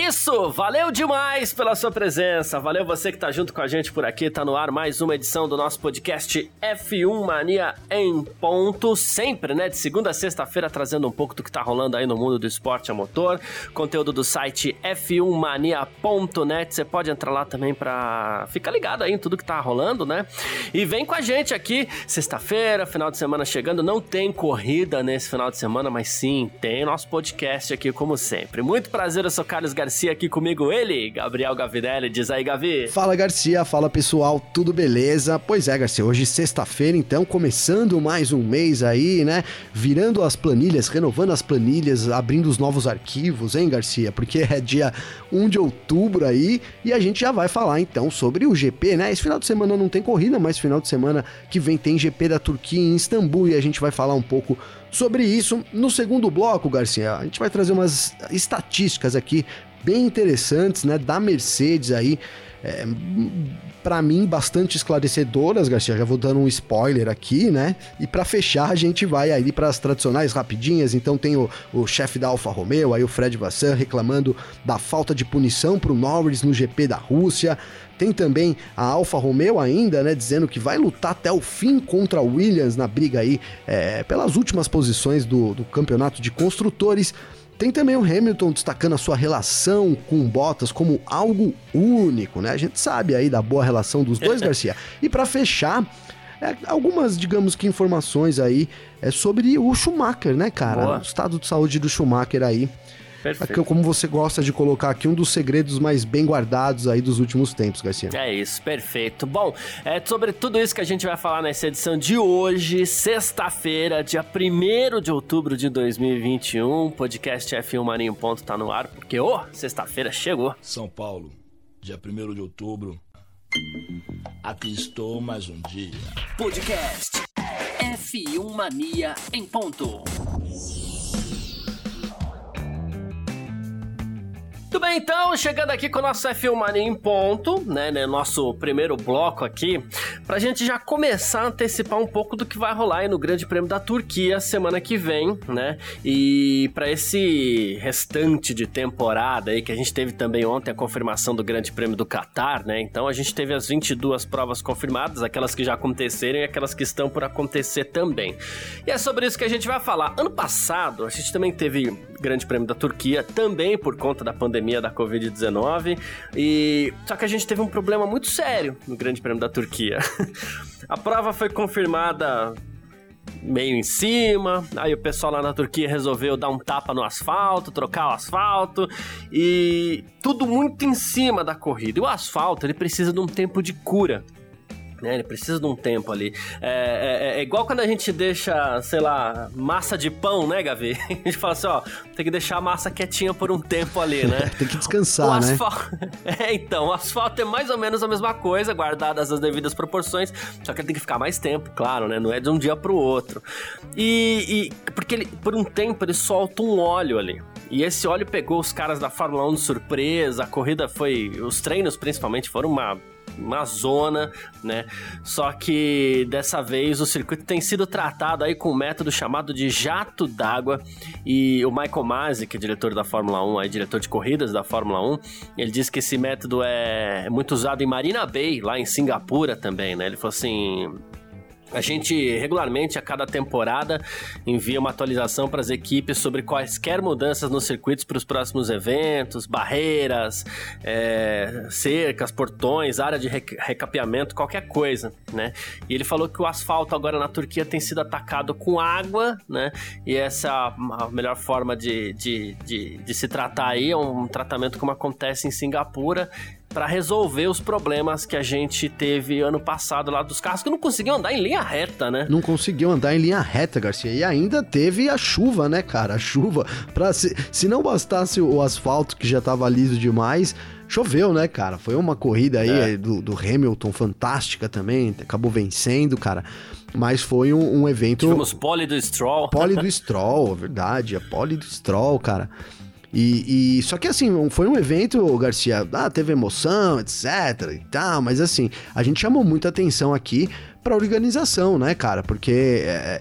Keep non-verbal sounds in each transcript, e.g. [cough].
Isso, valeu demais pela sua presença, valeu você que tá junto com a gente por aqui, tá no ar mais uma edição do nosso podcast F1 Mania em ponto, sempre, né, de segunda a sexta-feira trazendo um pouco do que tá rolando aí no mundo do esporte a motor, conteúdo do site f1mania.net, você pode entrar lá também pra ficar ligado aí em tudo que tá rolando, né, e vem com a gente aqui, sexta-feira, final de semana chegando, não tem corrida nesse final de semana, mas sim, tem nosso podcast aqui como sempre, muito prazer, eu sou Carlos Carlos Garcia aqui comigo, ele, Gabriel Gavinelli. Diz aí, Gavi. Fala, Garcia. Fala, pessoal. Tudo beleza? Pois é, Garcia. Hoje, sexta-feira, então, começando mais um mês aí, né? Virando as planilhas, renovando as planilhas, abrindo os novos arquivos, hein, Garcia? Porque é dia 1 de outubro aí e a gente já vai falar, então, sobre o GP, né? Esse final de semana não tem corrida, mas final de semana que vem tem GP da Turquia em Istambul e a gente vai falar um pouco sobre isso. No segundo bloco, Garcia, a gente vai trazer umas estatísticas aqui bem interessantes, né, da Mercedes aí. É, para mim, bastante esclarecedoras, Garcia. Já vou dando um spoiler aqui, né? E para fechar, a gente vai aí para as tradicionais rapidinhas. Então, tem o, o chefe da Alfa Romeo, aí o Fred Vassan, reclamando da falta de punição para o Norris no GP da Rússia. Tem também a Alfa Romeo ainda, né? Dizendo que vai lutar até o fim contra a Williams na briga aí é, pelas últimas posições do, do campeonato de construtores. Tem também o Hamilton destacando a sua relação com Bottas como algo único, né? A gente sabe aí da boa relação dos dois, [laughs] Garcia. E para fechar, é, algumas, digamos que informações aí é sobre o Schumacher, né, cara? Boa. O estado de saúde do Schumacher aí. Perfeito. Como você gosta de colocar aqui, um dos segredos mais bem guardados aí dos últimos tempos, Garcia. É isso, perfeito. Bom, é sobre tudo isso que a gente vai falar nessa edição de hoje, sexta-feira, dia 1 de outubro de 2021. Podcast F1 Marinho Ponto tá no ar, porque, ô, oh, sexta-feira chegou. São Paulo, dia 1 de outubro. Aqui estou mais um dia. Podcast F1 Mania em ponto. Então, chegando aqui com o nosso F1 Mania em ponto, né, né, nosso primeiro bloco aqui, pra gente já começar a antecipar um pouco do que vai rolar aí no Grande Prêmio da Turquia semana que vem, né, e para esse restante de temporada aí, que a gente teve também ontem a confirmação do Grande Prêmio do Qatar, né, então a gente teve as 22 provas confirmadas, aquelas que já aconteceram e aquelas que estão por acontecer também. E é sobre isso que a gente vai falar. Ano passado, a gente também teve Grande Prêmio da Turquia, também por conta da pandemia pandemia da Covid-19. E só que a gente teve um problema muito sério no Grande Prêmio da Turquia. [laughs] a prova foi confirmada meio em cima. Aí o pessoal lá na Turquia resolveu dar um tapa no asfalto, trocar o asfalto e tudo muito em cima da corrida. E o asfalto, ele precisa de um tempo de cura. Né, ele precisa de um tempo ali. É, é, é, igual quando a gente deixa, sei lá, massa de pão, né, Gavi? [laughs] A gente fala assim, ó, tem que deixar a massa quietinha por um tempo ali, né? [laughs] tem que descansar, né? [laughs] É, então, o asfalto é mais ou menos a mesma coisa, guardadas as devidas proporções, só que ele tem que ficar mais tempo, claro, né? Não é de um dia pro outro. E, e porque ele, por um tempo ele solta um óleo ali. E esse óleo pegou os caras da Fórmula 1 de surpresa, a corrida foi. Os treinos principalmente foram uma uma zona, né? Só que dessa vez o circuito tem sido tratado aí com um método chamado de jato d'água e o Michael Masi, que é diretor da Fórmula 1, aí diretor de corridas da Fórmula 1, ele disse que esse método é muito usado em Marina Bay, lá em Singapura também, né? Ele falou assim, a gente regularmente, a cada temporada, envia uma atualização para as equipes sobre quaisquer mudanças nos circuitos para os próximos eventos, barreiras, é, cercas, portões, área de recapeamento, qualquer coisa, né? E ele falou que o asfalto agora na Turquia tem sido atacado com água, né? E essa é a melhor forma de, de, de, de se tratar aí, é um tratamento como acontece em Singapura para resolver os problemas que a gente teve ano passado lá dos carros que não conseguiam andar em linha reta, né? Não conseguiu andar em linha reta, Garcia. E ainda teve a chuva, né, cara? A chuva. Pra, se, se não bastasse o asfalto que já tava liso demais, choveu, né, cara? Foi uma corrida aí é. do, do Hamilton fantástica também, acabou vencendo, cara. mas foi um, um evento. Tivemos pole do Stroll. Pole do [laughs] Stroll, verdade, a pole do Stroll, cara. E, e, só que assim, foi um evento, Garcia, ah, teve emoção, etc e tal, mas assim, a gente chamou muita atenção aqui pra organização, né, cara? Porque é,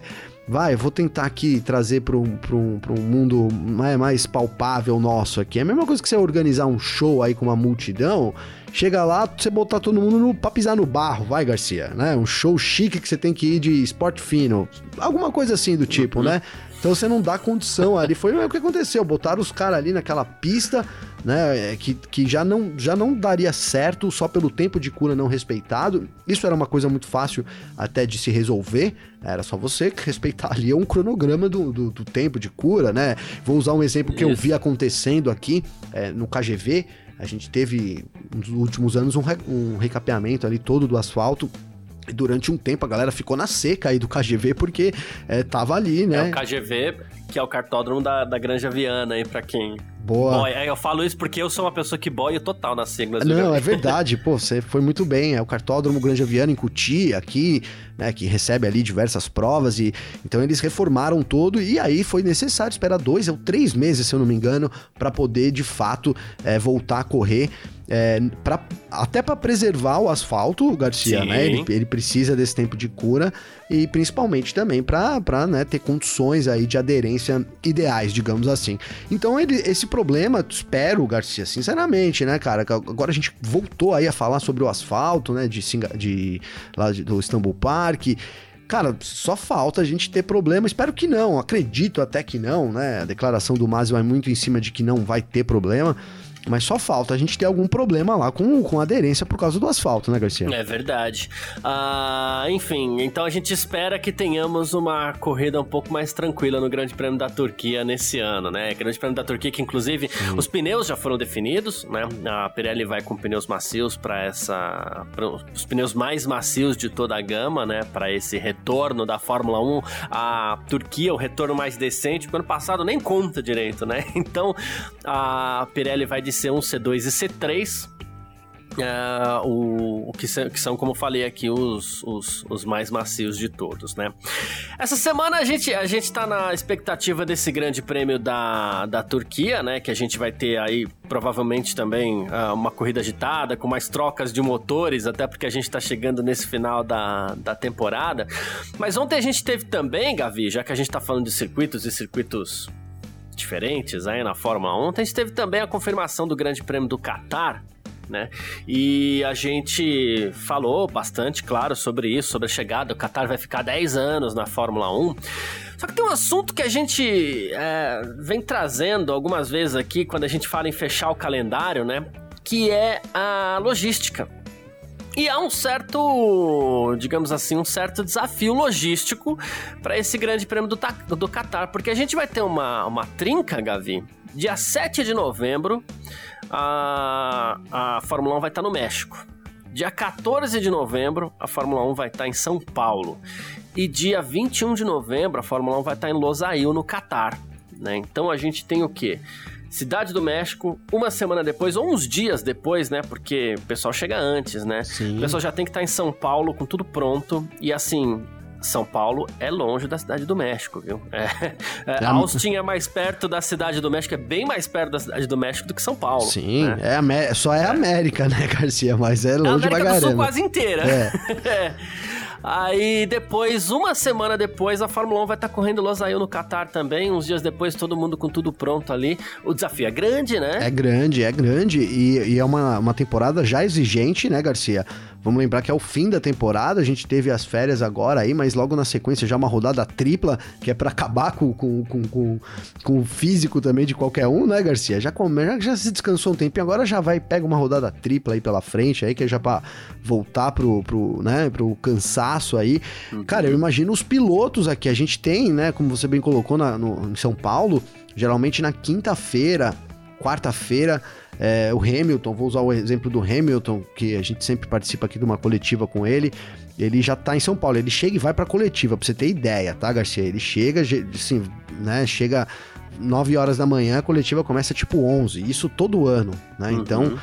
vai, eu vou tentar aqui trazer para um, um, um mundo mais, mais palpável nosso aqui. É a mesma coisa que você organizar um show aí com uma multidão, chega lá, você botar todo mundo no, pra pisar no barro, vai, Garcia, né? Um show chique que você tem que ir de esporte fino, alguma coisa assim do tipo, uhum. né? Então você não dá condição ali. Foi o que aconteceu. Botaram os caras ali naquela pista, né? É, que, que já, não, já não daria certo só pelo tempo de cura não respeitado. Isso era uma coisa muito fácil até de se resolver. Era só você respeitar ali um cronograma do, do, do tempo de cura, né? Vou usar um exemplo que Isso. eu vi acontecendo aqui é, no KGV. A gente teve, nos últimos anos, um, um recapeamento ali todo do asfalto durante um tempo a galera ficou na seca aí do KGV porque é, tava ali, né? É o KGV, que é o cartódromo da, da Granja Viana aí pra quem Boa. Boy. Eu falo isso porque eu sou uma pessoa que boia total nas siglas. Não, é [laughs] verdade. Pô, você foi muito bem. É o Cartódromo Granja Viana em Cuti, aqui, né, que recebe ali diversas provas e então eles reformaram todo e aí foi necessário esperar dois ou três meses, se eu não me engano, para poder de fato é, voltar a correr é, pra, até para preservar o asfalto, Garcia, Sim. né? Ele, ele, precisa desse tempo de cura e principalmente também para né, ter condições aí de aderência ideais, digamos assim. Então ele, esse problema, espero, Garcia, sinceramente, né, cara? Agora a gente voltou aí a falar sobre o asfalto, né? De, de lá de, do Istanbul Park. Cara, só falta a gente ter problema. Espero que não. Acredito até que não, né? A declaração do Mazio é muito em cima de que não vai ter problema. Mas só falta a gente ter algum problema lá com, com aderência por causa do asfalto, né, Garcia? É verdade. Ah, enfim, então a gente espera que tenhamos uma corrida um pouco mais tranquila no Grande Prêmio da Turquia nesse ano, né? Grande Prêmio da Turquia que, inclusive, os pneus já foram definidos, né? A Pirelli vai com pneus macios para essa. Pra os pneus mais macios de toda a gama, né? Para esse retorno da Fórmula 1. A Turquia, o retorno mais decente, porque ano passado nem conta direito, né? [laughs] Então a Pirelli vai de C1, C2 e C3. Uh, o, o que, são, que, são, como eu falei aqui, os, os, os, mais macios de todos, né? Essa semana a gente, a gente tá na expectativa desse grande prêmio da, da Turquia, né? Que a gente vai ter aí provavelmente também uh, uma corrida agitada, com mais trocas de motores, até porque a gente tá chegando nesse final da, da temporada. Mas ontem a gente teve também, Gavi, já que a gente tá falando de circuitos e circuitos diferentes aí na Fórmula 1. A gente teve também a confirmação do Grande Prêmio do Qatar, né? E a gente falou bastante, claro, sobre isso, sobre a chegada. O Qatar vai ficar 10 anos na Fórmula 1. Só que tem um assunto que a gente é, vem trazendo algumas vezes aqui quando a gente fala em fechar o calendário, né? Que é a logística. E há um certo, digamos assim, um certo desafio logístico para esse grande prêmio do, do Qatar, porque a gente vai ter uma, uma trinca, Gavi, dia 7 de novembro, a, a Fórmula 1 vai estar no México. Dia 14 de novembro, a Fórmula 1 vai estar em São Paulo. E dia 21 de novembro, a Fórmula 1 vai estar em Losail, no Catar. Né? Então a gente tem o quê? Cidade do México, uma semana depois, ou uns dias depois, né? Porque o pessoal chega antes, né? Sim. O pessoal já tem que estar tá em São Paulo com tudo pronto. E assim, são Paulo é longe da cidade do México, viu? [laughs] É, é, é Austin é mais perto da cidade do México, é bem mais perto da cidade do México do que São Paulo. Sim, né? é só é, é América, né, Garcia? Mas é longe é a América do Sul quase inteira. É. [laughs] Aí depois, uma semana depois, a Fórmula 1 vai estar tá correndo Losail no Qatar também. Uns dias depois, todo mundo com tudo pronto ali. O desafio é grande, né? É grande, é grande. E, e é uma, uma temporada já exigente, né, Garcia? Vamos lembrar que é o fim da temporada, a gente teve as férias agora aí, mas logo na sequência já uma rodada tripla, que é para acabar com, com, com, com, com o físico também de qualquer um, né, Garcia? Já, come, já, já se descansou um tempo, agora já vai, pega uma rodada tripla aí pela frente, aí que é já para voltar pro, pro, né, pro cansaço aí. Uhum. Cara, eu imagino os pilotos aqui, a gente tem, né, como você bem colocou na, no, em São Paulo, geralmente na quinta-feira, quarta-feira, é, o Hamilton, vou usar o exemplo do Hamilton, que a gente sempre participa aqui de uma coletiva com ele. Ele já tá em São Paulo, ele chega e vai pra coletiva, pra você ter ideia, tá, Garcia? Ele chega, assim, né, chega 9 horas da manhã, a coletiva começa tipo 11, isso todo ano, né? Uhum. Então,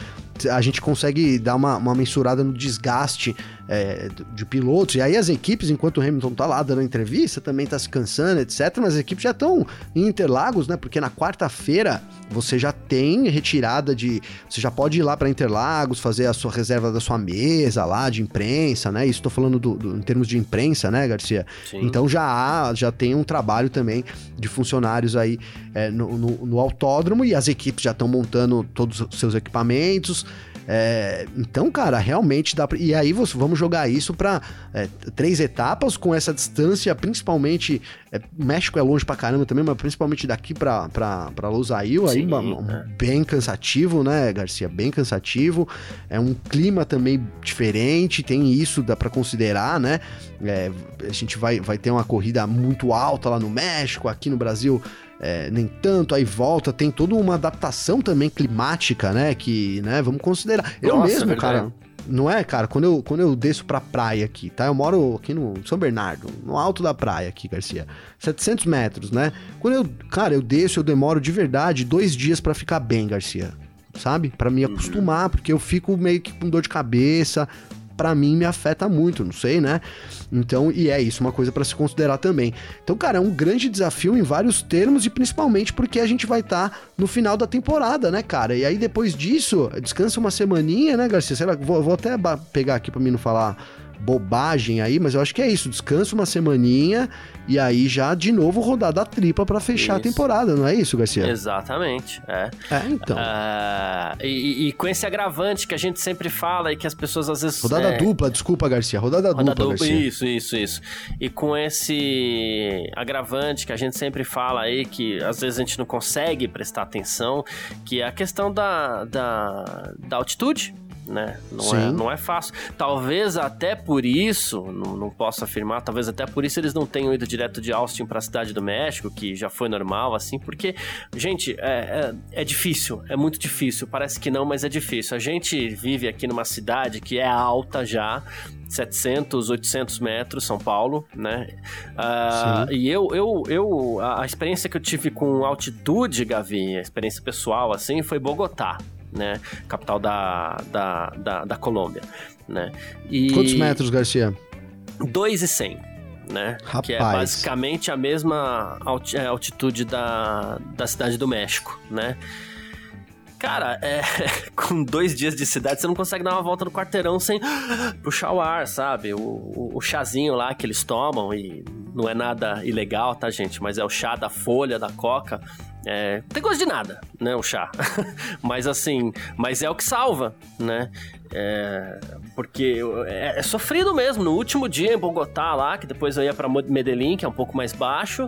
a gente consegue dar uma, uma mensurada no desgaste é, de pilotos. E aí as equipes, enquanto o Hamilton tá lá dando entrevista, também tá se cansando, etc. Mas as equipes já estão em Interlagos, né? Porque na quarta-feira você já tem retirada de. Você já pode ir lá para Interlagos, fazer a sua reserva da sua mesa lá de imprensa, né? Isso tô falando do, do, em termos de imprensa, né, Garcia? Sim. Então já há, já tem um trabalho também de funcionários aí é, no, no, no autódromo e as equipes já estão montando todos os seus equipamentos. É, então, cara, realmente dá pra, E aí vamos jogar isso para é, três etapas com essa distância, principalmente. É, México é longe pra caramba também, mas principalmente daqui pra, pra, pra Losail, aí é. bem cansativo, né, Garcia? Bem cansativo. É um clima também diferente, tem isso, dá para considerar, né? É, a gente vai, vai ter uma corrida muito alta lá no México, aqui no Brasil é, nem tanto, aí volta, tem toda uma adaptação também climática, né? Que, né, vamos considerar. Eu Nossa, mesmo, cara. Não é, cara? Quando eu, quando eu desço pra praia aqui, tá? Eu moro aqui no São Bernardo, no alto da praia aqui, Garcia. 700 metros, né? Quando eu, cara, eu desço, eu demoro de verdade dois dias para ficar bem, Garcia. Sabe? para me uhum. acostumar, porque eu fico meio que com dor de cabeça, para mim me afeta muito, não sei, né? Então, e é isso, uma coisa para se considerar também. Então, cara, é um grande desafio em vários termos e principalmente porque a gente vai estar tá no final da temporada, né, cara? E aí depois disso, descansa uma semaninha, né, Garcia? Sei lá, vou, vou até pegar aqui para mim não falar bobagem aí, mas eu acho que é isso. Descansa uma semaninha e aí já de novo rodar da tripa para fechar isso. a temporada, não é isso, Garcia? Exatamente, é. É, então. Uh, e, e, com esse agravante que a gente sempre fala e que as pessoas às vezes... Rodada é... dupla, desculpa, Garcia, rodada, rodada dupla, dupla, Garcia. Isso, isso, isso. E com esse agravante que a gente sempre fala aí, que às vezes a gente não consegue prestar atenção, que é a questão da, da, da altitude, né? Não é, não é fácil. Talvez até por isso, não, não posso afirmar, talvez até por isso eles não tenham ido direto de Austin para a cidade do México, que já foi normal, assim, porque, gente, é, é, é, difícil, é muito difícil. Parece que não, mas é difícil. A gente vive aqui numa cidade que é alta já, 700, 800 metros, São Paulo, né? Uh, e eu, eu, eu, a experiência que eu tive com altitude, Gavi, a experiência pessoal, assim, foi Bogotá né? Capital da, da, da, da Colômbia, né? E... Quantos metros, Garcia? 2,100. Né? Rapaz. Que é basicamente a mesma é, altitude da, da cidade do México, né? Cara, é, [laughs] com dois dias de cidade, você não consegue dar uma volta no quarteirão sem [gasps] puxar o ar, sabe? O, o, o, chazinho lá que eles tomam, e não é nada ilegal, tá, gente? Mas é o chá da folha, da coca. É, não tem gosto de nada, né, o chá. [laughs] mas assim, mas é o que salva, né? É, porque é, é, sofrido mesmo. No último dia em Bogotá lá, que depois eu ia para Medellín, que é um pouco mais baixo,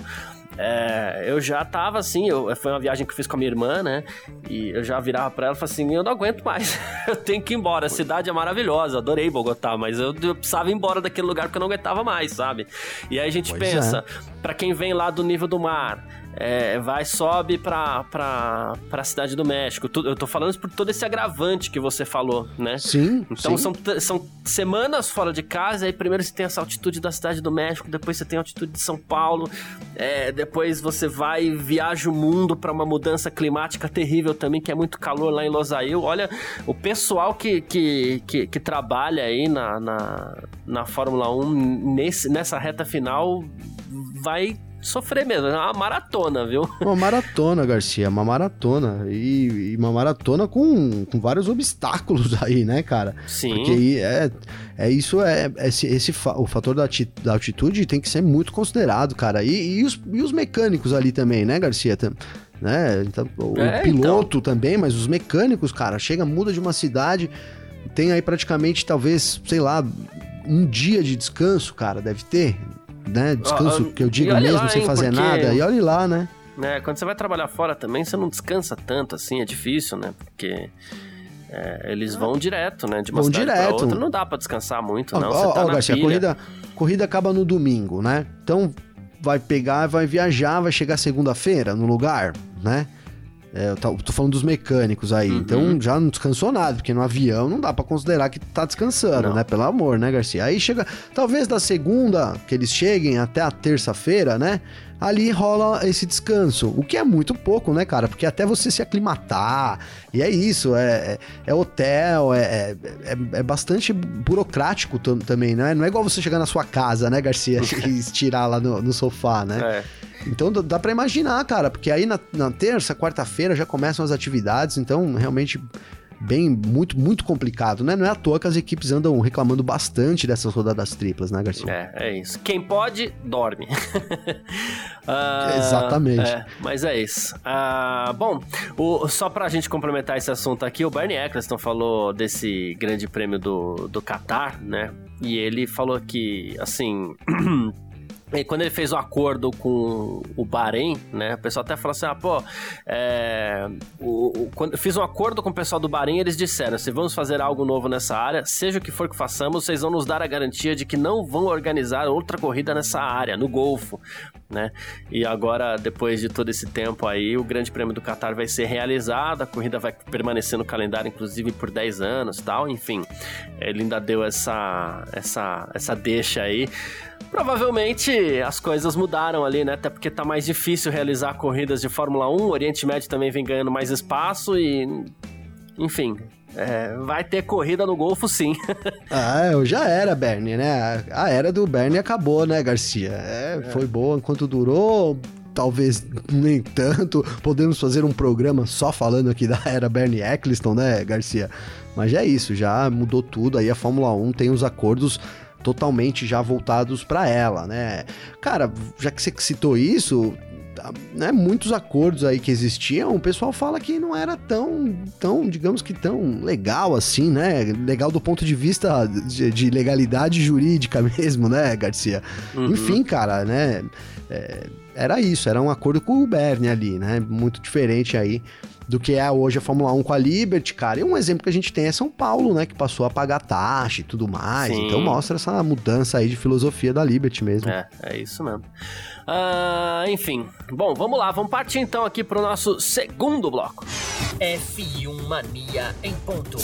é, eu já tava assim, eu, foi uma viagem que eu fiz com a minha irmã, né? E eu já virava pra ela e falava assim: eu não aguento mais, [laughs] eu tenho que ir embora. A cidade é maravilhosa, adorei Bogotá, mas eu, eu precisava ir embora daquele lugar porque eu não aguentava mais, sabe? E aí a gente pois pensa, é. para quem vem lá do nível do mar, é, vai, sobe pra, pra, pra cidade do México. Eu tô falando por todo esse agravante que você falou, né? Sim. Então sim. São, são semanas fora de casa, aí primeiro você tem essa altitude da cidade do México, depois você tem a altitude de São Paulo, é, depois você vai e viaja o mundo para uma mudança climática terrível também, que é muito calor lá em Losail. Olha, o pessoal que, que, que, que trabalha aí na, na, na Fórmula 1 nesse, nessa reta final vai sofrer mesmo. É uma maratona, viu? [laughs] Uma maratona, Garcia, uma maratona. E, e, uma maratona com, com vários obstáculos [laughs] aí, né, cara? Sim. Porque é, é isso, é, esse, esse o fator da, da altitude tem que ser muito considerado, cara. E, e, os, e os mecânicos ali também, né, Garcia? Né? Então, o é, piloto então. também, mas os mecânicos, cara, chega, muda de uma cidade, tem aí praticamente, talvez, sei lá, um dia de descanso, cara, deve ter né? Descanso, ah, que eu digo mesmo, lá, sem hein, fazer porque... nada. E olhe lá, né? É, quando você vai trabalhar fora também, você não descansa tanto assim, é difícil, né? Porque é, eles vão direto, né? De uma vão direto. outra, não dá para descansar muito, não. Ó, tá ó, Garcia, a corrida, corrida acaba no domingo, né? Então vai pegar, vai viajar, vai chegar segunda-feira no lugar, né? É, eu tô falando dos mecânicos aí. Uhum. Então já não descansou nada, porque no avião não dá para considerar que tá descansando, não. né? Pelo amor, né, Garcia? Aí chega, talvez da segunda que eles cheguem até a terça-feira, né? ali rola esse descanso. O que é muito pouco, né, cara? Porque até você se aclimatar, e é isso, é, é, é hotel, é, é, é, é bastante burocrático também, né? Não é igual você chegar na sua casa, né, Garcia, [laughs] e estirar lá no, no sofá, né? É. Então dá para imaginar, cara, porque aí na, na terça, quarta-feira já começam as atividades, então realmente bem, muito, muito complicado, né? Não é à toa que as equipes andam reclamando bastante dessas rodadas triplas, né, Garcia? É, é isso. Quem pode, dorme. uh, [laughs] Exatamente. É, mas é isso. Uh, bom, o, só pra gente complementar esse assunto aqui, o Bernie Eccleston falou desse grande prêmio do, do Qatar, né? E ele falou que, assim... [clears throat] E quando ele fez o acordo com o Bahrein, né? O pessoal até falou assim: ah, pô, é, o, o, quando eu fiz um acordo com o pessoal do Bahrein, eles disseram: se vamos fazer algo novo nessa área, seja o que for que façamos, vocês vão nos dar a garantia de que não vão organizar outra corrida nessa área, no Golfo, né? E agora, depois de todo esse tempo aí, o Grande Prêmio do Qatar vai ser realizado, a corrida vai permanecer no calendário, inclusive por 10 anos tal, enfim. Ele ainda deu essa, essa, essa deixa aí. Provavelmente as coisas mudaram ali, né? Até porque tá mais difícil realizar corridas de Fórmula 1. O Oriente Médio também vem ganhando mais espaço e. Enfim, é, vai ter corrida no Golfo, sim. [laughs] ah, já era, Bernie, né? A era do Bernie acabou, né, Garcia? É, é. Foi boa enquanto durou. Talvez nem tanto. Podemos fazer um programa só falando aqui [laughs] da era Bernie Eccleston, né, Garcia? Mas é isso, já mudou tudo. Aí a Fórmula 1 tem os acordos totalmente já voltados para ela, né? Cara, já que você citou isso, né, muitos acordos aí que existiam, o pessoal fala que não era tão, tão, digamos que tão legal assim, né? Legal do ponto de vista de, de legalidade jurídica [laughs] mesmo, né, Garcia? Uhum. Enfim, cara, né? É, era isso, era um acordo com o Bernie ali, né? Muito diferente aí do que é hoje a Fórmula 1 com a Liberty, cara. E um exemplo que a gente tem é São Paulo, né? Que passou a pagar taxa e tudo mais. Sim. Então mostra essa mudança aí de filosofia da Liberty mesmo. É, é isso mesmo. Uh, enfim, bom, vamos lá, vamos partir então aqui pro nosso segundo bloco. F1 Mania em ponto.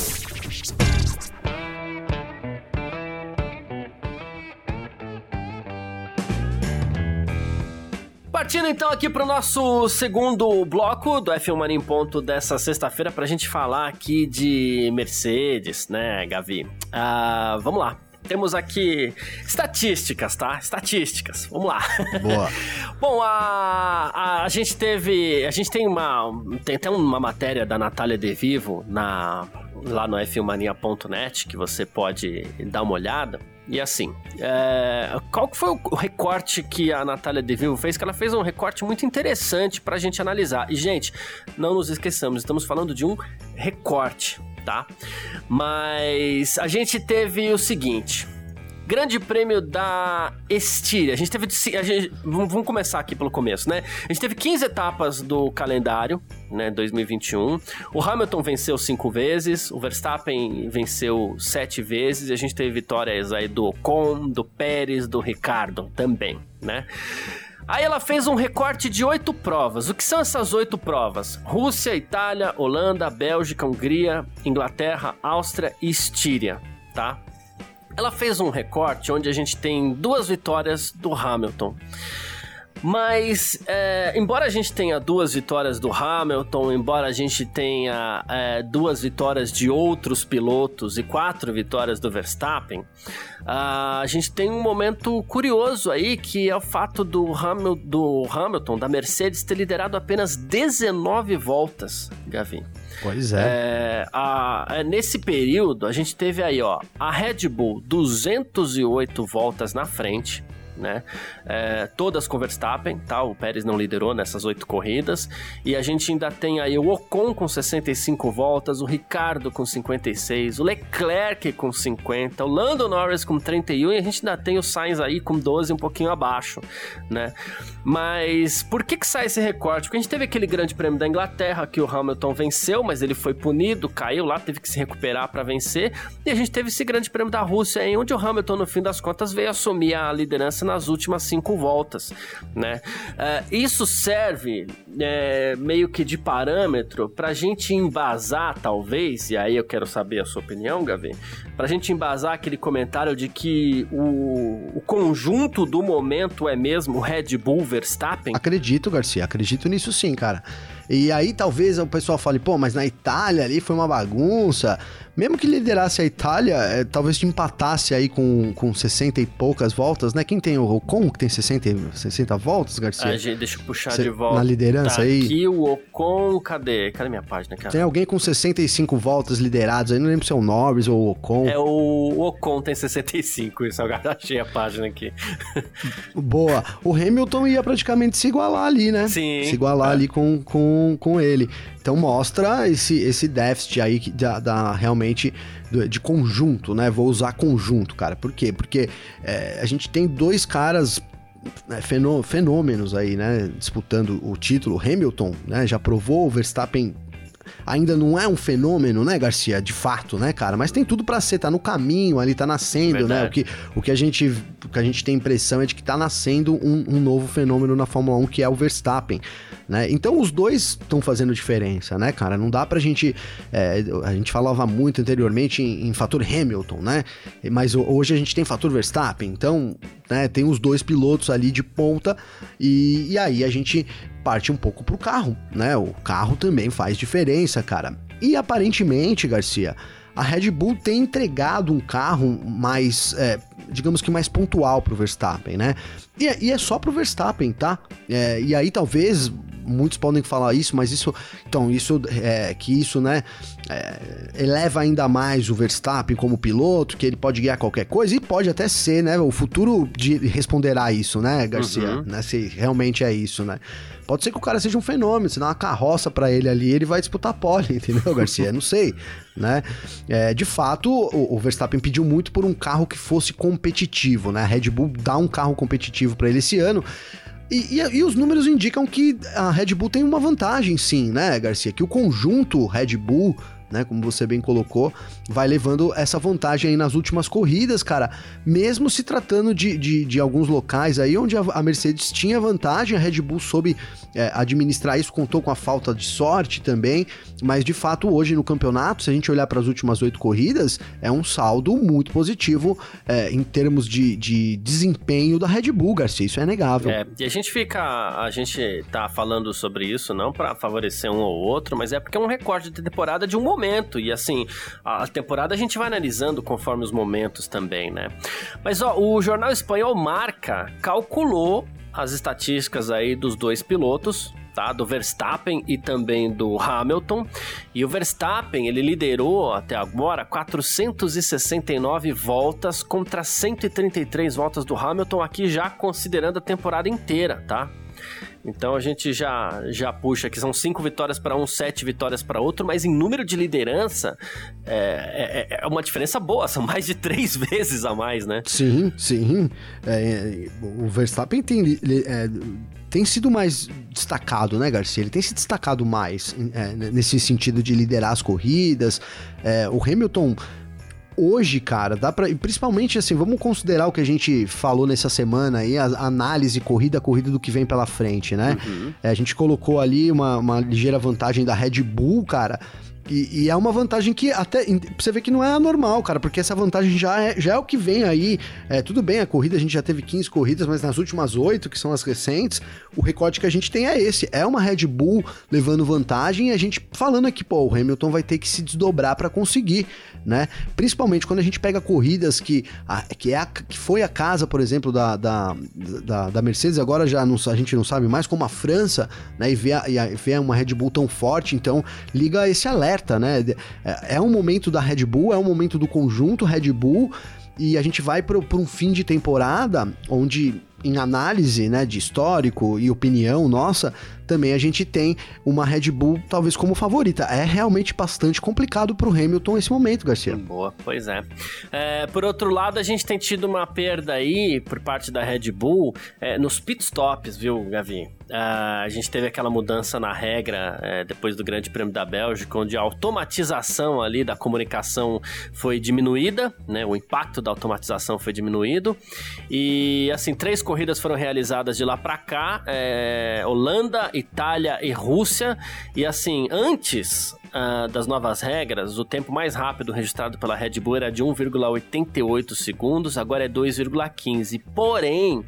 Partindo então aqui pro nosso segundo bloco do F1 Mania em Ponto dessa sexta-feira pra gente falar aqui de Mercedes, né, Gavi? Uh, vamos lá. Temos aqui estatísticas, tá? Estatísticas. Vamos lá. Boa. [laughs] Bom, a, a, a, gente teve. A gente tem uma. Tem até uma matéria da Natália De Vivo na, lá no f1mania.net que você pode dar uma olhada. E assim, é, qual que foi o recorte que a Natália Deville fez? Que ela fez um recorte muito interessante pra gente analisar. E, gente, não nos esqueçamos, estamos falando de um recorte, tá? Mas a gente teve o seguinte. Grande Prêmio da Estíria. A gente teve. A gente, vamos começar aqui pelo começo, né? A gente teve 15 etapas do calendário, né? 2021. O Hamilton venceu cinco vezes, o Verstappen venceu sete vezes, e a gente teve vitórias aí do Ocon, do Pérez, do Ricardo também, né? Aí ela fez um recorte de oito provas. O que são essas oito provas? Rússia, Itália, Holanda, Bélgica, Hungria, Inglaterra, Áustria e Estíria, tá? Ela fez um recorte onde a gente tem duas vitórias do Hamilton. Mas, é, embora a gente tenha duas vitórias do Hamilton, embora a gente tenha é, duas vitórias de outros pilotos e quatro vitórias do Verstappen, a gente tem um momento curioso aí que é o fato do, Hamil do Hamilton, da Mercedes, ter liderado apenas 19 voltas, Gavin. Pois é. é, a, é, nesse período, a gente teve aí, ó, a Red Bull 208 voltas na frente, né? É, todas com Verstappen, tá? O Pérez não liderou nessas oito corridas. E a gente ainda tem aí o Ocon com 65 voltas, o Ricardo com 56, o Leclerc com 50, o Lando Norris com 31 e a gente ainda tem o Sainz aí com 12, um pouquinho abaixo, né? Mas por que que sai esse recorte? Porque a gente teve aquele grande prêmio da Inglaterra que o Hamilton venceu, mas ele foi punido, caiu lá, teve que se recuperar para vencer. E a gente teve esse grande prêmio da Rússia, em onde o Hamilton, no fim das contas, veio assumir a liderança diferença nas últimas cinco voltas, né? Uh, isso serve é, meio que de parâmetro para a gente embasar, talvez, e aí eu quero saber a sua opinião, Gavi, para a gente embasar aquele comentário de que o, o conjunto do momento é mesmo Red Bull Verstappen? Acredito, Garcia, acredito nisso sim, cara. E aí talvez o pessoal fale, pô, mas na Itália ali foi uma bagunça. Mesmo que liderasse a Itália, é, talvez te empatasse aí com, com 60 e poucas voltas, né? Quem tem o Ocon, que tem 60, 60 voltas, Garcia? Ah, gente, deixa eu puxar Cê, de volta. Na liderança tá aí. Aqui o Ocon, cadê? Cadê minha página, cara? Tem alguém com 65 voltas liderados aí, não lembro se é o Norris ou o Ocon. É o, o Ocon tem 65, isso eu achei a página aqui. Boa. O Hamilton ia praticamente se igualar ali, né? Sim. Se igualar é. ali com, com, com ele. Então mostra esse, esse déficit aí da, da realmente de conjunto, né? Vou usar conjunto, cara. Por quê? Porque é, a gente tem dois caras né, fenômenos aí, né? Disputando o título. Hamilton, né? Já provou, o Verstappen ainda não é um fenômeno, né, Garcia? De fato, né, cara? Mas tem tudo para ser, tá no caminho, ali tá nascendo, Verdade. né? O que, o que a gente o que a gente tem impressão é de que tá nascendo um, um novo fenômeno na Fórmula 1, que é o Verstappen. Né? Então os dois estão fazendo diferença, né, cara? Não dá pra gente. É, a gente falava muito anteriormente em, em, fator Hamilton, né? Mas hoje a gente tem fator Verstappen, então né, tem os dois pilotos ali de ponta, e, e aí a gente parte um pouco pro carro, né? O carro também faz diferença, cara. E aparentemente, Garcia, a Red Bull tem entregado um carro mais, é, digamos que mais pontual pro Verstappen, né? E, é, e é só pro Verstappen, tá? É, e aí talvez muitos podem falar isso, mas isso, então, isso é que isso, né, é, eleva ainda mais o Verstappen como piloto, que ele pode guiar qualquer coisa e pode até ser, né, o futuro de, responderá isso, né, Garcia, uhum. né, se realmente é isso, né. Pode ser que o cara seja um fenômeno, se dá uma carroça para ele ali, ele vai disputar pole, [laughs] entendeu, Garcia? Não sei, né? É, de fato, o, o, Verstappen pediu muito por um carro que fosse competitivo, né? A Red Bull dá um carro competitivo para ele esse ano, e, e, e, os números indicam que a Red Bull tem uma vantagem, sim, né, Garcia? Que o conjunto Red Bull né? Como você bem colocou, vai levando essa vantagem aí nas últimas corridas, cara. Mesmo se tratando de, de, de alguns locais aí onde a, Mercedes tinha vantagem, a Red Bull soube é, administrar isso, contou com a falta de sorte também. Mas de fato, hoje no campeonato, se a gente olhar para as últimas oito corridas, é um saldo muito positivo é, em termos de, de desempenho da Red Bull, Garcia. Isso é negável. É, e a gente fica. A gente tá falando sobre isso não para favorecer um ou outro, mas é porque é um recorde de temporada de um momento. E assim, a temporada a gente vai analisando conforme os momentos também, né? Mas ó, o jornal espanhol Marca calculou as estatísticas aí dos dois pilotos, tá? Do Verstappen e também do Hamilton. E o Verstappen, ele liderou até agora 469 voltas contra 133 voltas do Hamilton, aqui já considerando a temporada inteira, tá? Então a gente já, já puxa que são cinco vitórias para um, sete vitórias para outro, mas em número de liderança é, é, é, uma diferença boa, são mais de três [laughs] vezes a mais, né? Sim, sim. É, o Verstappen tem, é, tem sido mais destacado, né, Garcia? Ele tem se destacado mais é, nesse sentido de liderar as corridas. É, o Hamilton hoje, cara, dá para principalmente assim, vamos considerar o que a gente falou nessa semana aí, a, análise corrida a corrida do que vem pela frente, né? Uhum. É, a gente colocou ali uma, uma ligeira vantagem da Red Bull, cara, e, e, é uma vantagem que até você vê que não é anormal, cara, porque essa vantagem já é, já é o que vem aí. É, tudo bem, a corrida a gente já teve 15 corridas, mas nas últimas 8, que são as recentes, o recorde que a gente tem é esse. É uma Red Bull levando vantagem e a gente falando aqui, pô, o Hamilton vai ter que se desdobrar para conseguir, né? Principalmente quando a gente pega corridas que, a, que, é a, que foi a casa, por exemplo, da, da, da, da Mercedes, agora já não, a gente não sabe mais, como a França, né? E vê, a, e vê uma Red Bull tão forte, então liga esse alerta alerta, né? É, é um momento da Red Bull, é um momento do conjunto Red Bull, e a gente vai para um fim de temporada onde em análise, né, de histórico e opinião nossa, também a gente tem uma Red Bull talvez como favorita. É realmente bastante complicado para o Hamilton esse momento, Garcia. Boa, pois é. é. Por outro lado, a gente tem tido uma perda aí por parte da Red Bull é, nos pitstops, viu, Gavi? Uh, a gente teve aquela mudança na regra é, depois do Grande Prêmio da Bélgica, onde a automatização ali da comunicação foi diminuída, né? O impacto da automatização foi diminuído. E assim, três corridas foram realizadas de lá para cá: é, Holanda, Itália e Rússia. E assim, antes uh, das novas regras, o tempo mais rápido registrado pela Red Bull era de 1,88 segundos, agora é 2,15. Porém,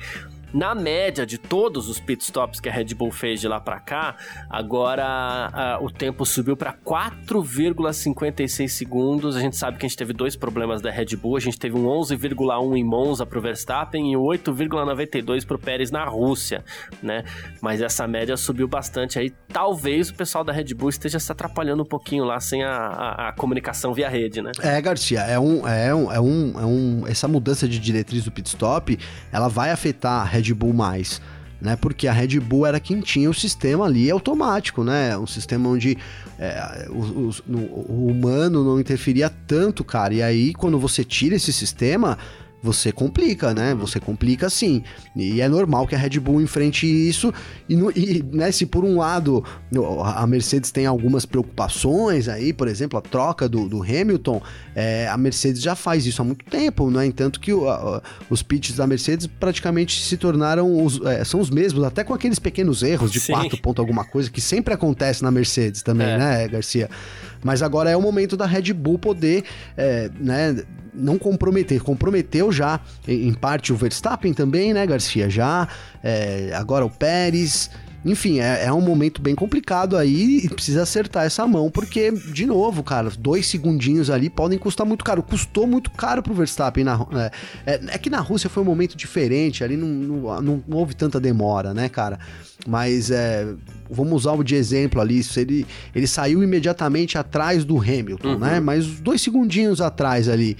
na média de todos os pitstops que a Red Bull fez de lá para cá, agora o tempo subiu para 4,56 segundos. A gente sabe que a gente teve dois problemas da Red Bull. A gente teve um 11,1 em Monza para o Verstappen e 8,92 para o Pérez na Rússia, né? Mas essa média subiu bastante aí. Talvez o pessoal da Red Bull esteja se atrapalhando um pouquinho lá sem a, a, a comunicação via rede, né? É, Garcia, é um, é um, é um, é um, essa mudança de diretriz do pit stop, ela vai afetar a Red Bull mais. Né, porque a Red Bull era quem tinha o sistema ali automático, né? Um sistema onde é, o, o, o humano não interferia tanto, cara. E aí, quando você tira esse sistema, você complica, né? Você complica sim. E é normal que a Red Bull enfrente isso. E, no, e né, se por um lado a Mercedes tem algumas preocupações aí, por exemplo, a troca do, do Hamilton, é, a Mercedes já faz isso há muito tempo, no entanto que o, a, os pits da Mercedes praticamente se tornaram os, é, são os mesmos, até com aqueles pequenos erros de 4 pontos alguma coisa que sempre acontece na Mercedes também, é. né, Garcia? Mas agora é o momento da Red Bull poder, é, né, não comprometer. Comprometeu já, em parte, o Verstappen também, né, Garcia? Já, é, agora o Pérez. Enfim, é, é, um momento bem complicado aí e precisa acertar essa mão, porque, de novo, cara, dois segundinhos ali podem custar muito caro. Custou muito caro pro Verstappen. Na, é, é, é que na Rússia foi um momento diferente, ali não, não, não, não houve tanta demora, né, cara? Mas é, vamos usar o de exemplo ali. Ele, ele saiu imediatamente atrás do Hamilton, uhum. né? Mas dois segundinhos atrás ali.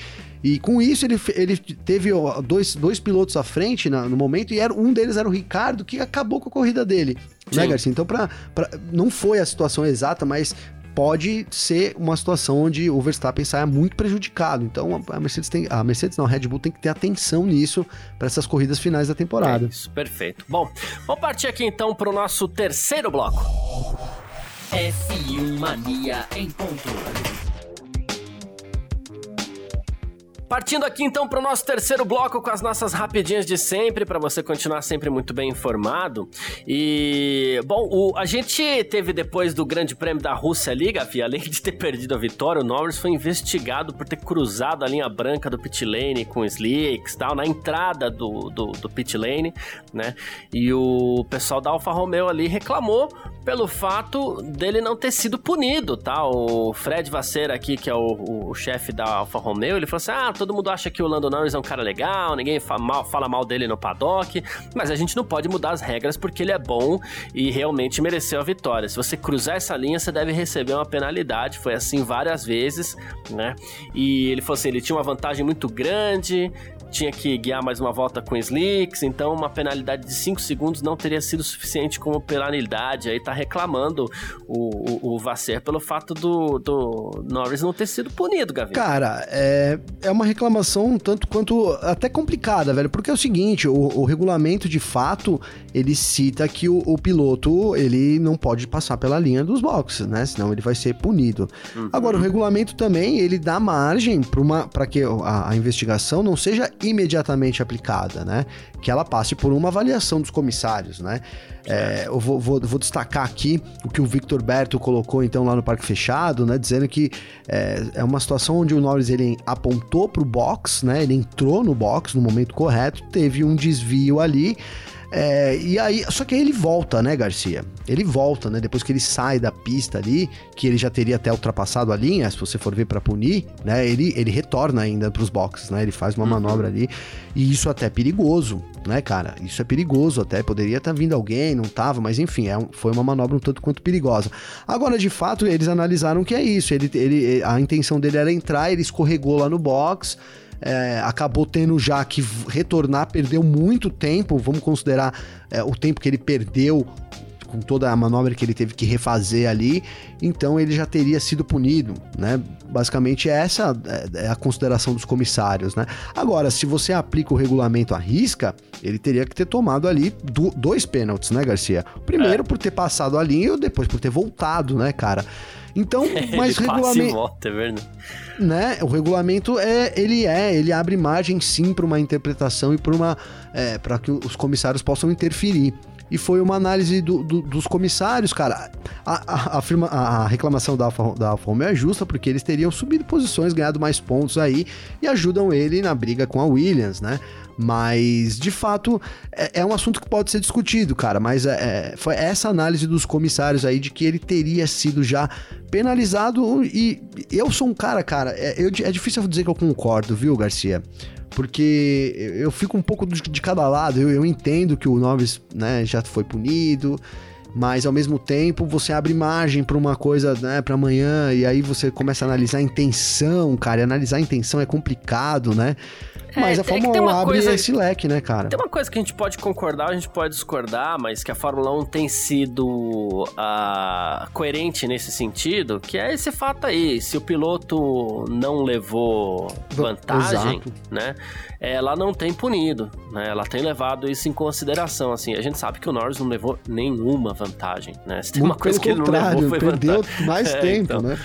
E com isso ele, ele teve dois, dois pilotos à frente na, no momento, e era, um deles era o Ricardo, que acabou com a corrida dele. Né, Sim. Né, Garcia? Então, pra, pra, não foi a situação exata, mas pode ser uma situação onde o Verstappen saia muito prejudicado. Então a Mercedes tem, a Mercedes não, a Red Bull tem que ter atenção nisso para essas corridas finais da temporada. É isso, perfeito. Bom, vamos partir aqui então para o nosso terceiro bloco. F1 Mania em ponto. Partindo aqui então para o nosso terceiro bloco com as nossas rapidinhas de sempre, para você continuar sempre muito bem informado. E, bom, o, a gente teve depois do Grande Prêmio da Rússia ali, Gavi, além de ter perdido a vitória, o Norris foi investigado por ter cruzado a linha branca do pit lane com slicks tal, na entrada do, do, do pit lane, né? E o pessoal da Alfa Romeo ali reclamou pelo fato dele não ter sido punido, tá? O Fred Vasseira aqui, que é o, o chefe da Alfa Romeo, ele falou assim: ah, todo mundo acha que o Lando Norris é um cara legal, ninguém fala mal, fala mal dele no paddock, mas a gente não pode mudar as regras porque ele é bom e realmente mereceu a vitória. Se você cruzar essa linha, você deve receber uma penalidade. Foi assim várias vezes, né? E ele falou assim: ele tinha uma vantagem muito grande, tinha que guiar mais uma volta com slicks, então uma penalidade de 5 segundos não teria sido suficiente como penalidade. Aí tá reclamando o, o, o Vasser pelo fato do, do Norris não ter sido punido, Gavi. Cara, é, é uma reclamação um tanto quanto até complicada, velho, porque é o seguinte, o, o regulamento de fato, ele cita que o, o, piloto, ele não pode passar pela linha dos boxes, né? Senão ele vai ser punido. Uhum. Agora, o regulamento também, ele dá margem para que a, a investigação não seja imediatamente aplicada, né? Que ela passe por uma avaliação dos comissários, né? É, eu vou, vou, vou, destacar aqui o que o Victor Berto colocou então lá no Parque Fechado, né? Dizendo que é, é uma situação onde o Norris ele apontou para o box, né? Ele entrou no box no momento correto, teve um desvio ali. É, e aí, só que aí ele volta, né, Garcia? Ele volta, né? Depois que ele sai da pista ali, que ele já teria até ultrapassado a linha, se você for ver para punir, né? Ele, ele retorna ainda para os boxes, né? Ele faz uma uhum. manobra ali. E isso até é perigoso, né, cara? Isso é perigoso até. Poderia estar tá vindo alguém, não tava, mas enfim, é foi uma manobra um tanto quanto perigosa. Agora, de fato, eles analisaram que é isso. Ele, ele, a intenção dele era entrar, ele escorregou lá no box é, acabou tendo já que retornar, perdeu muito tempo, vamos considerar é, o tempo que ele perdeu com toda a manobra que ele teve que refazer ali, então ele já teria sido punido, né? Basicamente essa é, é a consideração dos comissários, né? Agora, se você aplica o regulamento à risca, ele teria que ter tomado ali do, dois pênaltis, né, Garcia? Primeiro é. por ter passado a linha e depois por ter voltado, né, cara? Então, [laughs] mas regulamento, é verdade. né? O regulamento é, ele é, ele abre margem sim para uma interpretação e para uma, é, para que os comissários possam interferir e foi uma análise do, do, dos comissários, cara. A, a, a, firma, a reclamação da Alfa, da Alfa Romeo é justa porque eles teriam subido posições, ganhado mais pontos aí e ajudam ele na briga com a Williams, né? Mas, de fato, é, é um assunto que pode ser discutido, cara. Mas é, é, foi essa análise dos comissários aí de que ele teria sido já penalizado. E eu sou um cara, cara, é, eu, é difícil dizer que eu concordo, viu, Garcia? porque eu fico um pouco de, cada lado. Eu, eu, entendo que o Noves né, já foi punido, mas ao mesmo tempo você abre margem para uma coisa né, para amanhã e aí você começa a analisar a intenção, cara. E analisar a intenção é complicado, né? Mas é, a Fórmula é 1 abre coisa, esse leque, né, cara? Tem uma coisa que a gente pode concordar, a gente pode discordar, mas que a Fórmula 1 tem sido uh, coerente nesse sentido, que é esse fato aí. Se o piloto não levou vantagem, Exato. né? Ela não tem punido, né? Ela tem levado isso em consideração, assim. A gente sabe que o Norris não levou nenhuma vantagem, né? Se tem uma coisa que ele não levou foi perdeu vantagem. mais [laughs] é, tempo, então, né?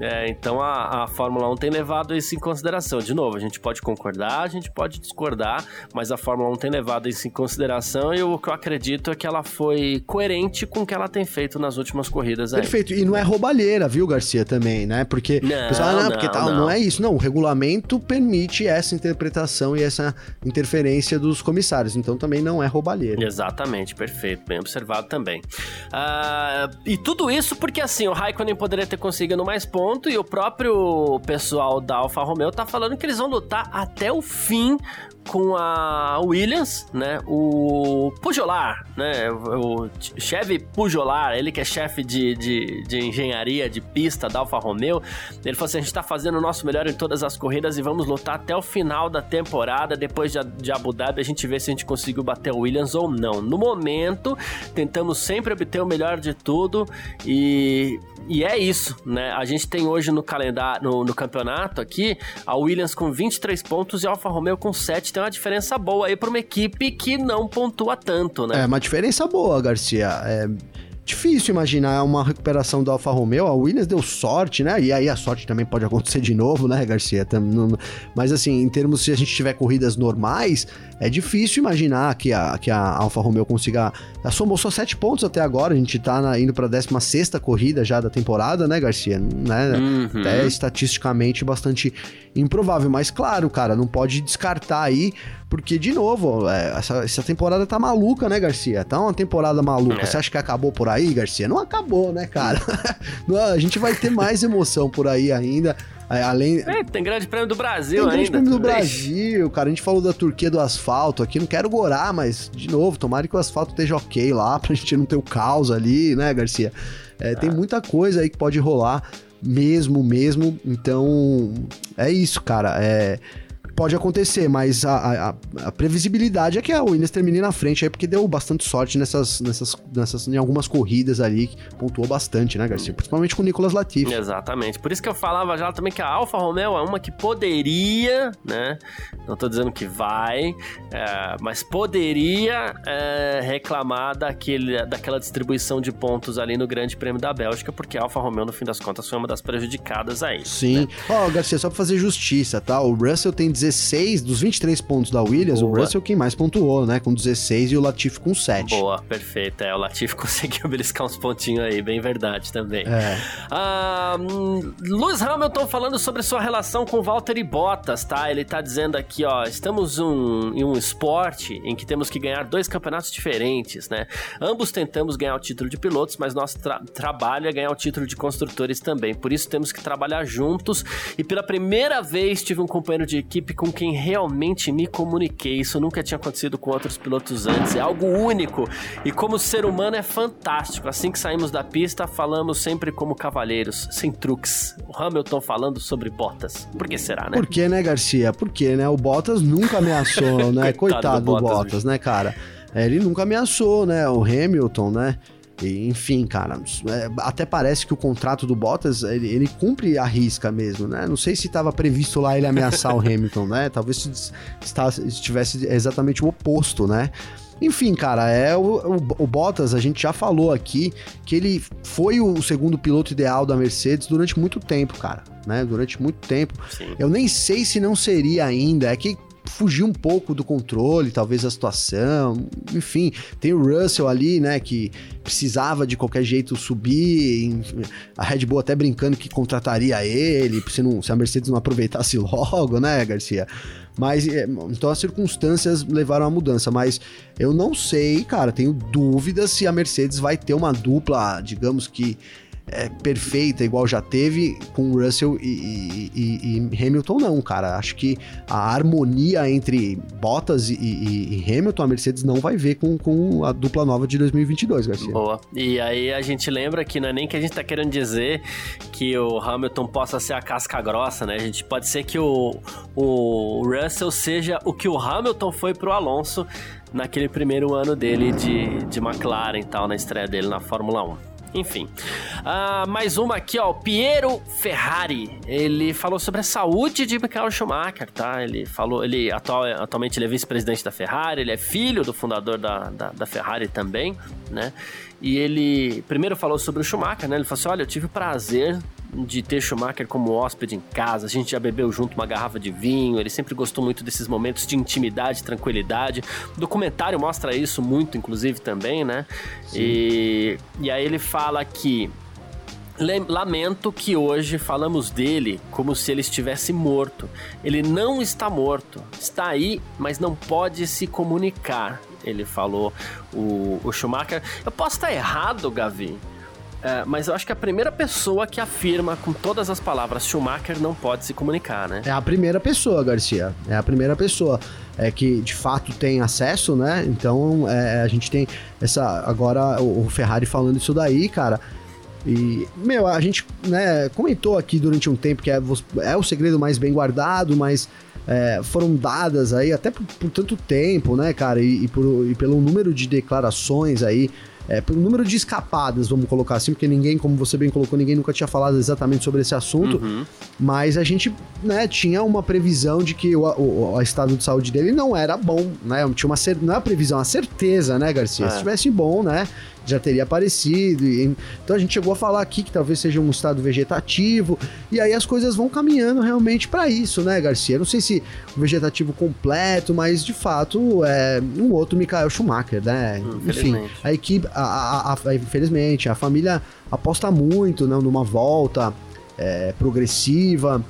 É, então a, a Fórmula 1 tem levado isso em consideração. De novo, a gente pode concordar, a gente pode discordar, mas a Fórmula 1 tem levado isso em consideração e o que eu acredito é que ela foi coerente com o que ela tem feito nas últimas corridas aí. Perfeito. E não é roubalheira, viu, Garcia, também, né? Porque não, pessoal, ah, não, porque tal, não. não é isso. Não, o regulamento permite essa interpretação e essa interferência dos comissários. Então também não é roubalheira. Exatamente, perfeito. Bem observado também. Uh, e tudo isso porque assim, o Raikkonen poderia ter conseguido mais pontos ponto e o próprio pessoal da Alfa Romeo tá falando que eles vão lutar até o fim com a Williams, né? O Pujolar, né? O chefe Pujolar, ele que é chefe de, de, de, engenharia de pista da Alfa Romeo, ele falou assim: a gente tá fazendo o nosso melhor em todas as corridas e vamos lutar até o final da temporada. Depois de, de Abu Dhabi, a gente vê se a gente conseguiu bater o Williams ou não. No momento, tentamos sempre obter o melhor de tudo e e é isso, né? A gente tem hoje no calendário, no, no, campeonato aqui, a Williams com 23 pontos e a Alfa Romeo com 7. Tem uma diferença boa aí para uma equipe que não pontua tanto, né? É, uma diferença boa, Garcia. É difícil imaginar uma recuperação da Alfa Romeo. A Williams deu sorte, né? E aí a sorte também pode acontecer de novo, né, Garcia? Mas assim, em termos se a gente tiver corridas normais, é difícil imaginar que a, que a Alfa Romeo consiga. Ela somou só sete pontos até agora. A gente tá na, indo pra 16 corrida já da temporada, né, Garcia? Né? Uhum. Até estatisticamente bastante improvável. Mas claro, cara, não pode descartar aí porque, de novo, é, essa, essa temporada tá maluca, né, Garcia? Tá uma temporada maluca. É. Você acha que acabou por aí, Garcia? Não acabou, né, cara? [laughs] a gente vai ter mais emoção por aí ainda. É, além... É, tem grande prêmio do Brasil tem grande prêmio do Brasil, cara. A gente falou da Turquia do asfalto aqui. Não quero gorar, mas, de novo, tomara que o asfalto esteja ok lá, [laughs] pra gente não ter o caos ali, né, Garcia? É, Tem ah. muita coisa aí que pode rolar, mesmo, mesmo. Então, é isso, cara. É pode acontecer, mas a, a, a, previsibilidade é que a Williams termine na frente aí, porque deu bastante sorte nessas, nessas, nessas, em algumas corridas ali, que pontuou bastante, né, Garcia? Principalmente com o Nicolas Latifi. Exatamente. Por isso que eu falava já também que a Alfa Romeo é uma que poderia, né? Não tô dizendo que vai, é, mas poderia é, reclamar daquele, daquela distribuição de pontos ali no Grande Prêmio da Bélgica, porque a Alfa Romeo, no fim das contas, foi uma das prejudicadas aí. Sim. Né? Ó, né? oh, Garcia, só pra fazer justiça, tá? O Russell tem 16 16, dos 23 pontos da Williams, Boa. o Russell quem mais pontuou, né? Com 16 e o Latifi com 7. Boa, perfeito. É, o Latifi [laughs] conseguiu beliscar uns pontinhos aí, bem verdade também. É. Ah, Lewis Hamilton falando sobre sua relação com Valtteri Bottas, tá? Ele tá dizendo aqui, ó, estamos um, em um esporte em que temos que ganhar dois campeonatos diferentes, né? Ambos tentamos ganhar o título de pilotos, mas nosso tra trabalho é ganhar o título de construtores também. Por isso temos que trabalhar juntos e pela primeira vez tive um companheiro de equipe com quem realmente me comuniquei. Isso nunca tinha acontecido com outros pilotos antes. É algo único. E como ser humano é fantástico. Assim que saímos da pista, falamos sempre como cavalheiros, sem truques. O Hamilton falando sobre Bottas. Por que será, né? Por que, né, Garcia? Por que, né? O Bottas nunca ameaçou, [laughs] né? Coitado, Coitado do, do Bottas, Bottas né, cara? É, ele nunca ameaçou, né? O Hamilton, né? E, enfim, cara, é, até parece que o contrato do Bottas, ele, ele cumpre a risca mesmo, né? Não sei se estava previsto lá ele ameaçar o [laughs] Hamilton, né? Talvez estivesse exatamente o oposto, né? Enfim, cara, é o, o, o, Bottas, a gente já falou aqui que ele foi o segundo piloto ideal da Mercedes durante muito tempo, cara, né? Durante muito tempo. Sim. Eu nem sei se não seria ainda, é que fugir um pouco do controle, talvez a situação. Enfim, tem o Russell ali, né, que precisava de qualquer jeito subir. A Red Bull até brincando que contrataria ele, se, não, se a Mercedes não aproveitasse [laughs] logo, né, Garcia? Mas é, então as circunstâncias levaram à mudança. Mas eu não sei, cara, tenho dúvidas se a Mercedes vai ter uma dupla, digamos que é, perfeita, igual já teve com Russell e, e, e, Hamilton, não, cara. Acho que a harmonia entre Bottas e, e, Hamilton, a Mercedes não vai ver com, com a dupla nova de 2022, Garcia. Boa. E aí a gente lembra que não é nem que a gente tá querendo dizer que o Hamilton possa ser a casca grossa, né? A gente pode ser que o, o Russell seja o que o Hamilton foi pro Alonso naquele primeiro ano dele de, de McLaren e tal, na estreia dele na Fórmula 1. Enfim. Uh, mais uma aqui, ó. Piero Ferrari. Ele falou sobre a saúde de Michael Schumacher, tá? Ele falou, ele atual, atualmente ele é vice-presidente da Ferrari, ele é filho do fundador da, da, da Ferrari também, né? E ele primeiro falou sobre o Schumacher, né? Ele falou assim: olha, eu tive o prazer de ter Schumacher como hóspede em casa. A gente já bebeu junto uma garrafa de vinho. Ele sempre gostou muito desses momentos de intimidade, tranquilidade. O documentário mostra isso muito, inclusive, também, né? E, e aí ele fala que. Lamento que hoje falamos dele como se ele estivesse morto. Ele não está morto. Está aí, mas não pode se comunicar. Ele falou o, o Schumacher. Eu posso estar errado, Gavi, é, mas eu acho que a primeira pessoa que afirma com todas as palavras Schumacher não pode se comunicar, né? É a primeira pessoa, Garcia. É a primeira pessoa. É que de fato tem acesso, né? Então é, a gente tem essa. Agora o Ferrari falando isso daí, cara. E, meu, a gente né, comentou aqui durante um tempo que é, é o segredo mais bem guardado, mas é, foram dadas aí até por, por, tanto tempo, né, cara? E, e, por, e pelo número de declarações aí é, pelo número de escapadas, vamos colocar assim, porque ninguém, como você bem colocou, ninguém nunca tinha falado exatamente sobre esse assunto, uhum. mas a gente né, tinha uma previsão de que o, o, o, estado de saúde dele não era bom, né? Tinha uma não é previsão, a certeza, né, Garcia? É. Se estivesse bom, né? Já teria aparecido. E, então a gente chegou a falar aqui que talvez seja um estado vegetativo, e aí as coisas vão caminhando realmente para isso, né, Garcia? Não sei se o vegetativo completo, mas de fato é um outro Michael Schumacher, né? Enfim, a equipe, a, a, a, infelizmente, a família aposta muito né, numa volta é, progressiva.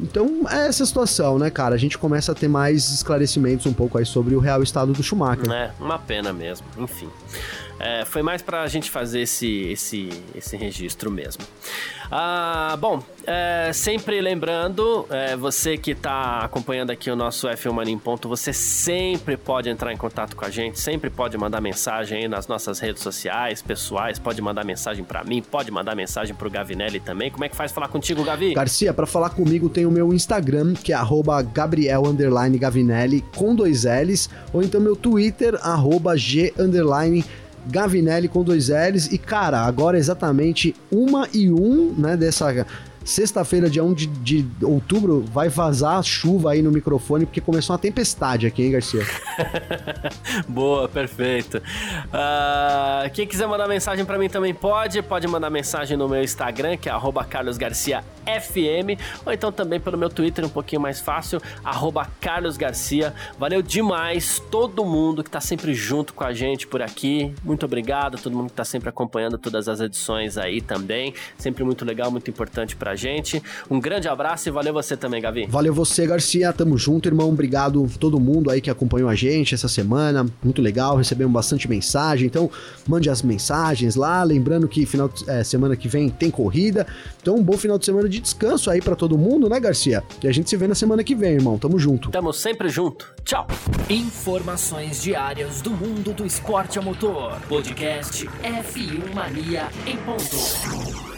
Então, é essa situação, né, cara? A gente começa a ter mais esclarecimentos um pouco aí sobre o real estado do Schumacher. É, uma pena mesmo, enfim. É, foi mais pra gente fazer esse, esse, esse registro mesmo. Ah, bom, é, sempre lembrando, é, você que está acompanhando aqui o nosso F1 Mania em Ponto, você sempre pode entrar em contato com a gente, sempre pode mandar mensagem aí nas nossas redes sociais, pessoais, pode mandar mensagem para mim, pode mandar mensagem pro Gavinelli também. Como é que faz falar contigo, Gavi? Garcia, para falar comigo tem o meu Instagram, que é Gabriel Gavinelli com dois L's, ou então meu Twitter, G Gavinelli com dois L's. E, cara, agora é exatamente uma e um, né, dessa Sexta-feira, dia 1 de, de, outubro, vai vazar chuva aí no microfone, porque começou uma tempestade aqui, hein, Garcia? [laughs] Boa, perfeito. Uh, quem quiser mandar mensagem para mim também pode. Pode mandar mensagem no meu Instagram, que é carlosgarciafm, ou então também pelo meu Twitter, um pouquinho mais fácil, carlosgarcia. Valeu demais todo mundo que tá sempre junto com a gente por aqui. Muito obrigado, todo mundo que tá sempre acompanhando todas as edições aí também. Sempre muito legal, muito importante pra gente. Um grande abraço e valeu você também, Gavi. Valeu você, Garcia. Tamo junto, irmão. Obrigado todo mundo aí que acompanhou a gente essa semana. Muito legal, recebemos bastante mensagem. Então, mande as mensagens lá. Lembrando que final de é, semana que vem tem corrida. Então, um bom final de semana de descanso aí para todo mundo, né, Garcia? E a gente se vê na semana que vem, irmão. Tamo junto. Tamo sempre junto. Tchau. Informações diárias do mundo do esporte a motor. Podcast F1 Mania em ponto.